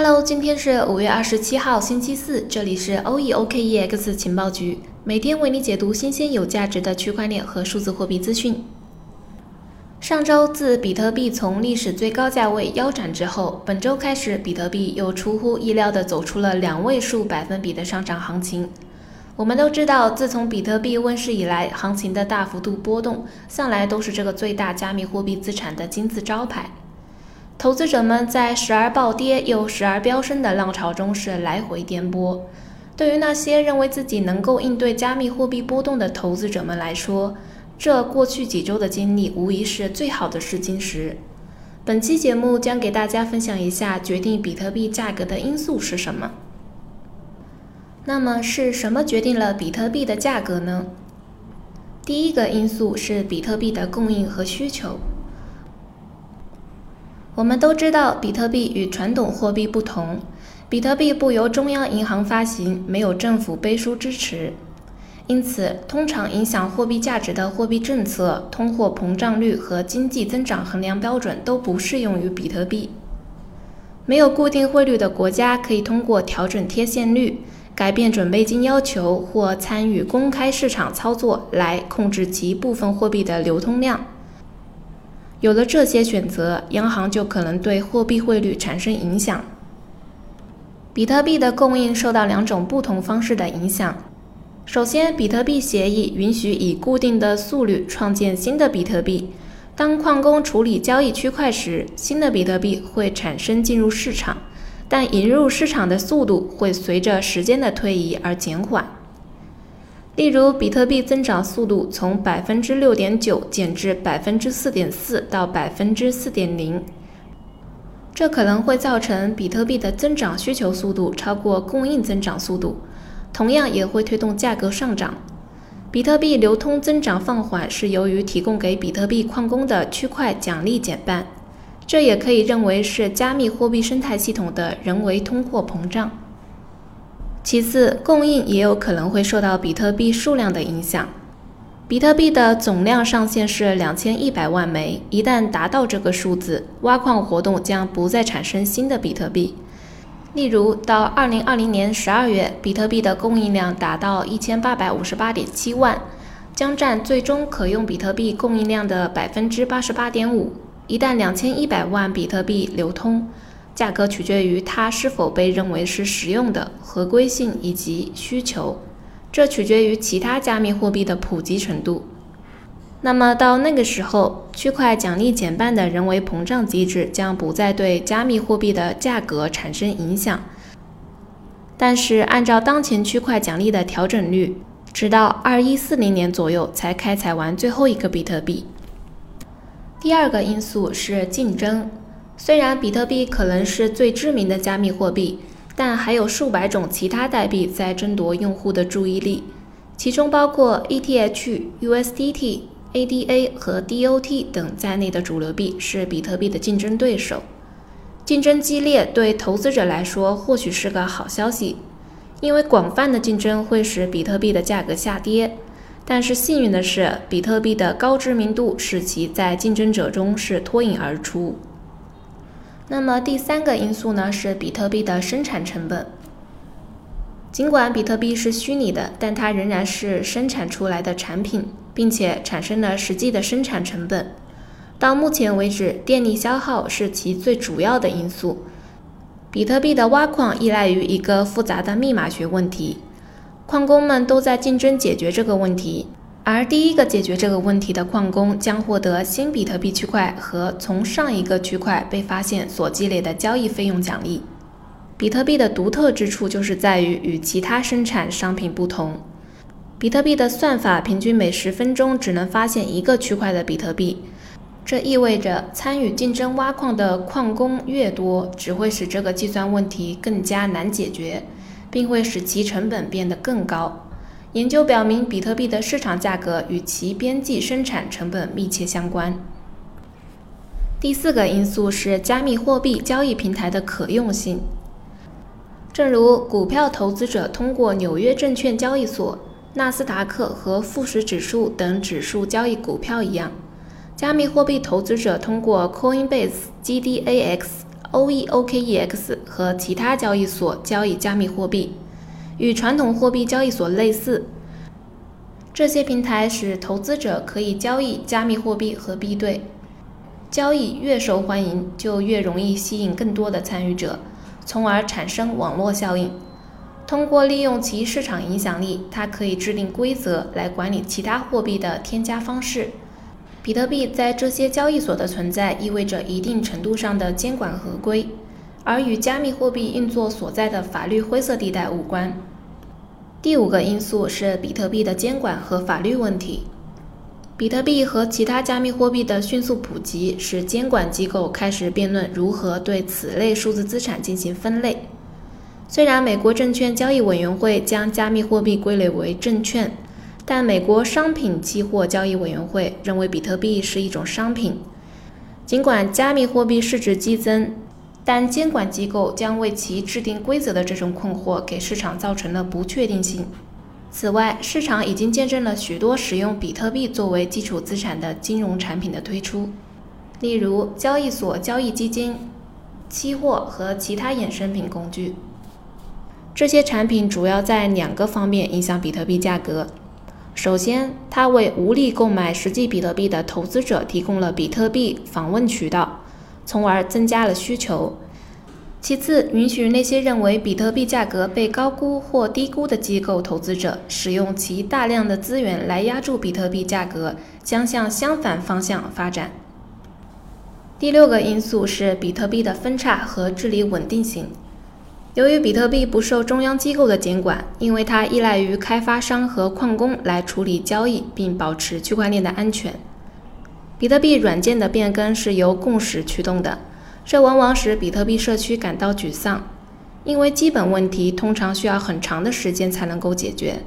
Hello，今天是五月二十七号，星期四，这里是 OEOKEX 情报局，每天为你解读新鲜有价值的区块链和数字货币资讯。上周自比特币从历史最高价位腰斩之后，本周开始，比特币又出乎意料地走出了两位数百分比的上涨行情。我们都知道，自从比特币问世以来，行情的大幅度波动，向来都是这个最大加密货币资产的金字招牌。投资者们在时而暴跌又时而飙升的浪潮中是来回颠簸。对于那些认为自己能够应对加密货币波动的投资者们来说，这过去几周的经历无疑是最好的试金石。本期节目将给大家分享一下决定比特币价格的因素是什么。那么是什么决定了比特币的价格呢？第一个因素是比特币的供应和需求。我们都知道，比特币与传统货币不同，比特币不由中央银行发行，没有政府背书支持，因此，通常影响货币价值的货币政策、通货膨胀率和经济增长衡量标准都不适用于比特币。没有固定汇率的国家可以通过调整贴现率、改变准备金要求或参与公开市场操作来控制其部分货币的流通量。有了这些选择，央行就可能对货币汇率产生影响。比特币的供应受到两种不同方式的影响。首先，比特币协议允许以固定的速率创建新的比特币。当矿工处理交易区块时，新的比特币会产生进入市场，但引入市场的速度会随着时间的推移而减缓。例如，比特币增长速度从百分之六点九减至百分之四点四到百分之四点零，这可能会造成比特币的增长需求速度超过供应增长速度，同样也会推动价格上涨。比特币流通增长放缓是由于提供给比特币矿工的区块奖励减半，这也可以认为是加密货币生态系统的人为通货膨胀。其次，供应也有可能会受到比特币数量的影响。比特币的总量上限是两千一百万枚，一旦达到这个数字，挖矿活动将不再产生新的比特币。例如，到二零二零年十二月，比特币的供应量达到一千八百五十八点七万，将占最终可用比特币供应量的百分之八十八点五。一旦两千一百万比特币流通，价格取决于它是否被认为是实用的、合规性以及需求，这取决于其他加密货币的普及程度。那么到那个时候，区块奖励减半的人为膨胀机制将不再对加密货币的价格产生影响。但是按照当前区块奖励的调整率，直到二一四零年左右才开采完最后一个比特币。第二个因素是竞争。虽然比特币可能是最知名的加密货币，但还有数百种其他代币在争夺用户的注意力，其中包括 ETH、USDT、ADA 和 DOT 等在内的主流币是比特币的竞争对手。竞争激烈对投资者来说或许是个好消息，因为广泛的竞争会使比特币的价格下跌。但是幸运的是，比特币的高知名度使其在竞争者中是脱颖而出。那么第三个因素呢，是比特币的生产成本。尽管比特币是虚拟的，但它仍然是生产出来的产品，并且产生了实际的生产成本。到目前为止，电力消耗是其最主要的因素。比特币的挖矿依赖于一个复杂的密码学问题，矿工们都在竞争解决这个问题。而第一个解决这个问题的矿工将获得新比特币区块和从上一个区块被发现所积累的交易费用奖励。比特币的独特之处就是在于与其他生产商品不同。比特币的算法平均每十分钟只能发现一个区块的比特币，这意味着参与竞争挖矿的矿工越多，只会使这个计算问题更加难解决，并会使其成本变得更高。研究表明，比特币的市场价格与其边际生产成本密切相关。第四个因素是加密货币交易平台的可用性。正如股票投资者通过纽约证券交易所、纳斯达克和富时指数等指数交易股票一样，加密货币投资者通过 Coinbase、GDAX、OEOKEX 和其他交易所交易加密货币，与传统货币交易所类似。这些平台使投资者可以交易加密货币和币对，交易越受欢迎，就越容易吸引更多的参与者，从而产生网络效应。通过利用其市场影响力，它可以制定规则来管理其他货币的添加方式。比特币在这些交易所的存在意味着一定程度上的监管合规，而与加密货币运作所在的法律灰色地带无关。第五个因素是比特币的监管和法律问题。比特币和其他加密货币的迅速普及，使监管机构开始辩论如何对此类数字资产进行分类。虽然美国证券交易委员会将加密货币归类为证券。但美国商品期货交易委员会认为比特币是一种商品。尽管加密货币市值激增，但监管机构将为其制定规则的这种困惑给市场造成了不确定性。此外，市场已经见证了许多使用比特币作为基础资产的金融产品的推出，例如交易所交易基金、期货和其他衍生品工具。这些产品主要在两个方面影响比特币价格。首先，它为无力购买实际比特币的投资者提供了比特币访问渠道，从而增加了需求。其次，允许那些认为比特币价格被高估或低估的机构投资者使用其大量的资源来压住比特币价格，将向相反方向发展。第六个因素是比特币的分叉和治理稳定性。由于比特币不受中央机构的监管，因为它依赖于开发商和矿工来处理交易并保持区块链的安全，比特币软件的变更是由共识驱动的，这往往使比特币社区感到沮丧，因为基本问题通常需要很长的时间才能够解决。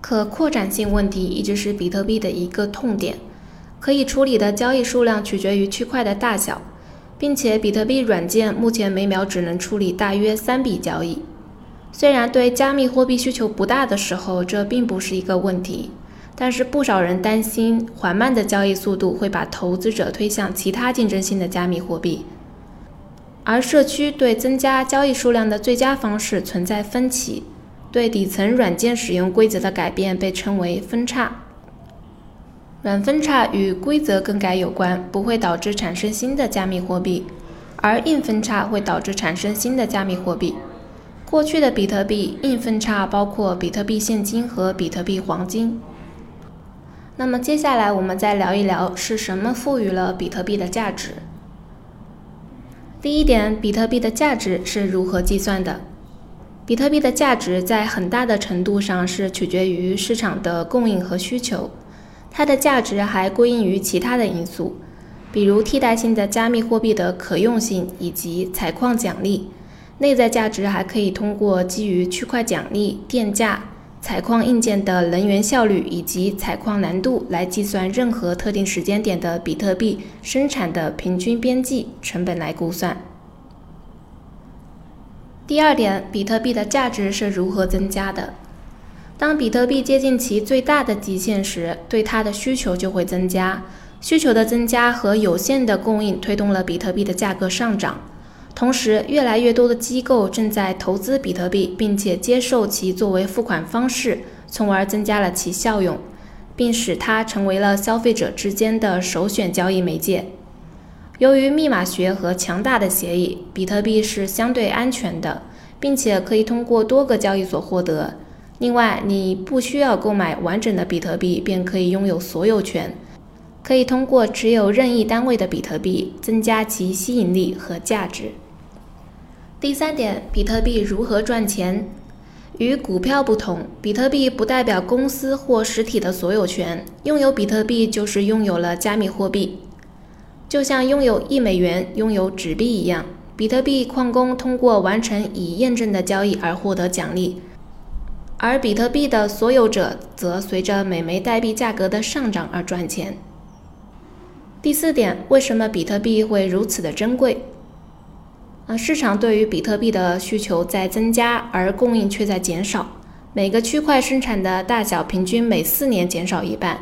可扩展性问题一直是比特币的一个痛点，可以处理的交易数量取决于区块的大小。并且，比特币软件目前每秒只能处理大约三笔交易。虽然对加密货币需求不大的时候，这并不是一个问题，但是不少人担心缓慢的交易速度会把投资者推向其他竞争性的加密货币。而社区对增加交易数量的最佳方式存在分歧，对底层软件使用规则的改变被称为分叉。软分叉与规则更改有关，不会导致产生新的加密货币，而硬分叉会导致产生新的加密货币。过去的比特币硬分叉包括比特币现金和比特币黄金。那么接下来我们再聊一聊是什么赋予了比特币的价值。第一点，比特币的价值是如何计算的？比特币的价值在很大的程度上是取决于市场的供应和需求。它的价值还归因于其他的因素，比如替代性的加密货币的可用性以及采矿奖励。内在价值还可以通过基于区块奖励、电价、采矿硬件的能源效率以及采矿难度来计算任何特定时间点的比特币生产的平均边际成本来估算。第二点，比特币的价值是如何增加的？当比特币接近其最大的极限时，对它的需求就会增加。需求的增加和有限的供应推动了比特币的价格上涨。同时，越来越多的机构正在投资比特币，并且接受其作为付款方式，从而增加了其效用，并使它成为了消费者之间的首选交易媒介。由于密码学和强大的协议，比特币是相对安全的，并且可以通过多个交易所获得。另外，你不需要购买完整的比特币便可以拥有所有权，可以通过持有任意单位的比特币增加其吸引力和价值。第三点，比特币如何赚钱？与股票不同，比特币不代表公司或实体的所有权。拥有比特币就是拥有了加密货币，就像拥有一美元、拥有纸币一样。比特币矿工通过完成已验证的交易而获得奖励。而比特币的所有者则随着每枚代币价格的上涨而赚钱。第四点，为什么比特币会如此的珍贵？市场对于比特币的需求在增加，而供应却在减少。每个区块生产的大小平均每四年减少一半。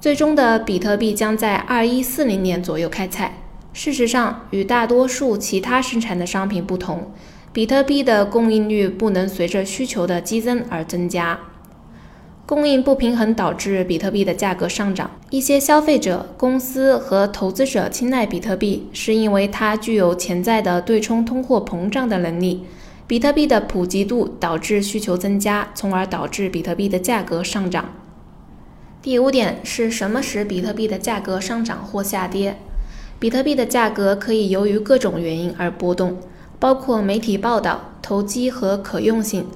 最终的比特币将在二一四零年左右开采，事实上，与大多数其他生产的商品不同，比特币的供应率不能随着需求的激增而增加。供应不平衡导致比特币的价格上涨。一些消费者、公司和投资者青睐比特币，是因为它具有潜在的对冲通货膨胀的能力。比特币的普及度导致需求增加，从而导致比特币的价格上涨。第五点是什么使比特币的价格上涨或下跌？比特币的价格可以由于各种原因而波动，包括媒体报道、投机和可用性。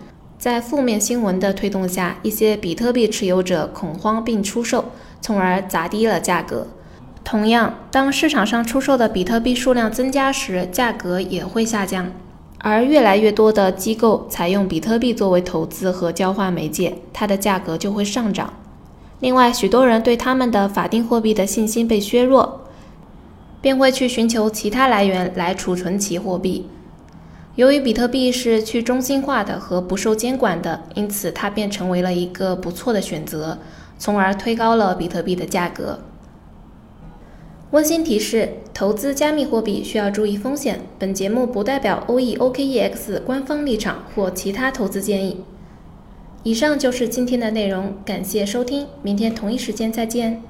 在负面新闻的推动下，一些比特币持有者恐慌并出售，从而砸低了价格。同样，当市场上出售的比特币数量增加时，价格也会下降。而越来越多的机构采用比特币作为投资和交换媒介，它的价格就会上涨。另外，许多人对他们的法定货币的信心被削弱。便会去寻求其他来源来储存其货币。由于比特币是去中心化的和不受监管的，因此它便成为了一个不错的选择，从而推高了比特币的价格。温馨提示：投资加密货币需要注意风险。本节目不代表 OEOKEX 官方立场或其他投资建议。以上就是今天的内容，感谢收听，明天同一时间再见。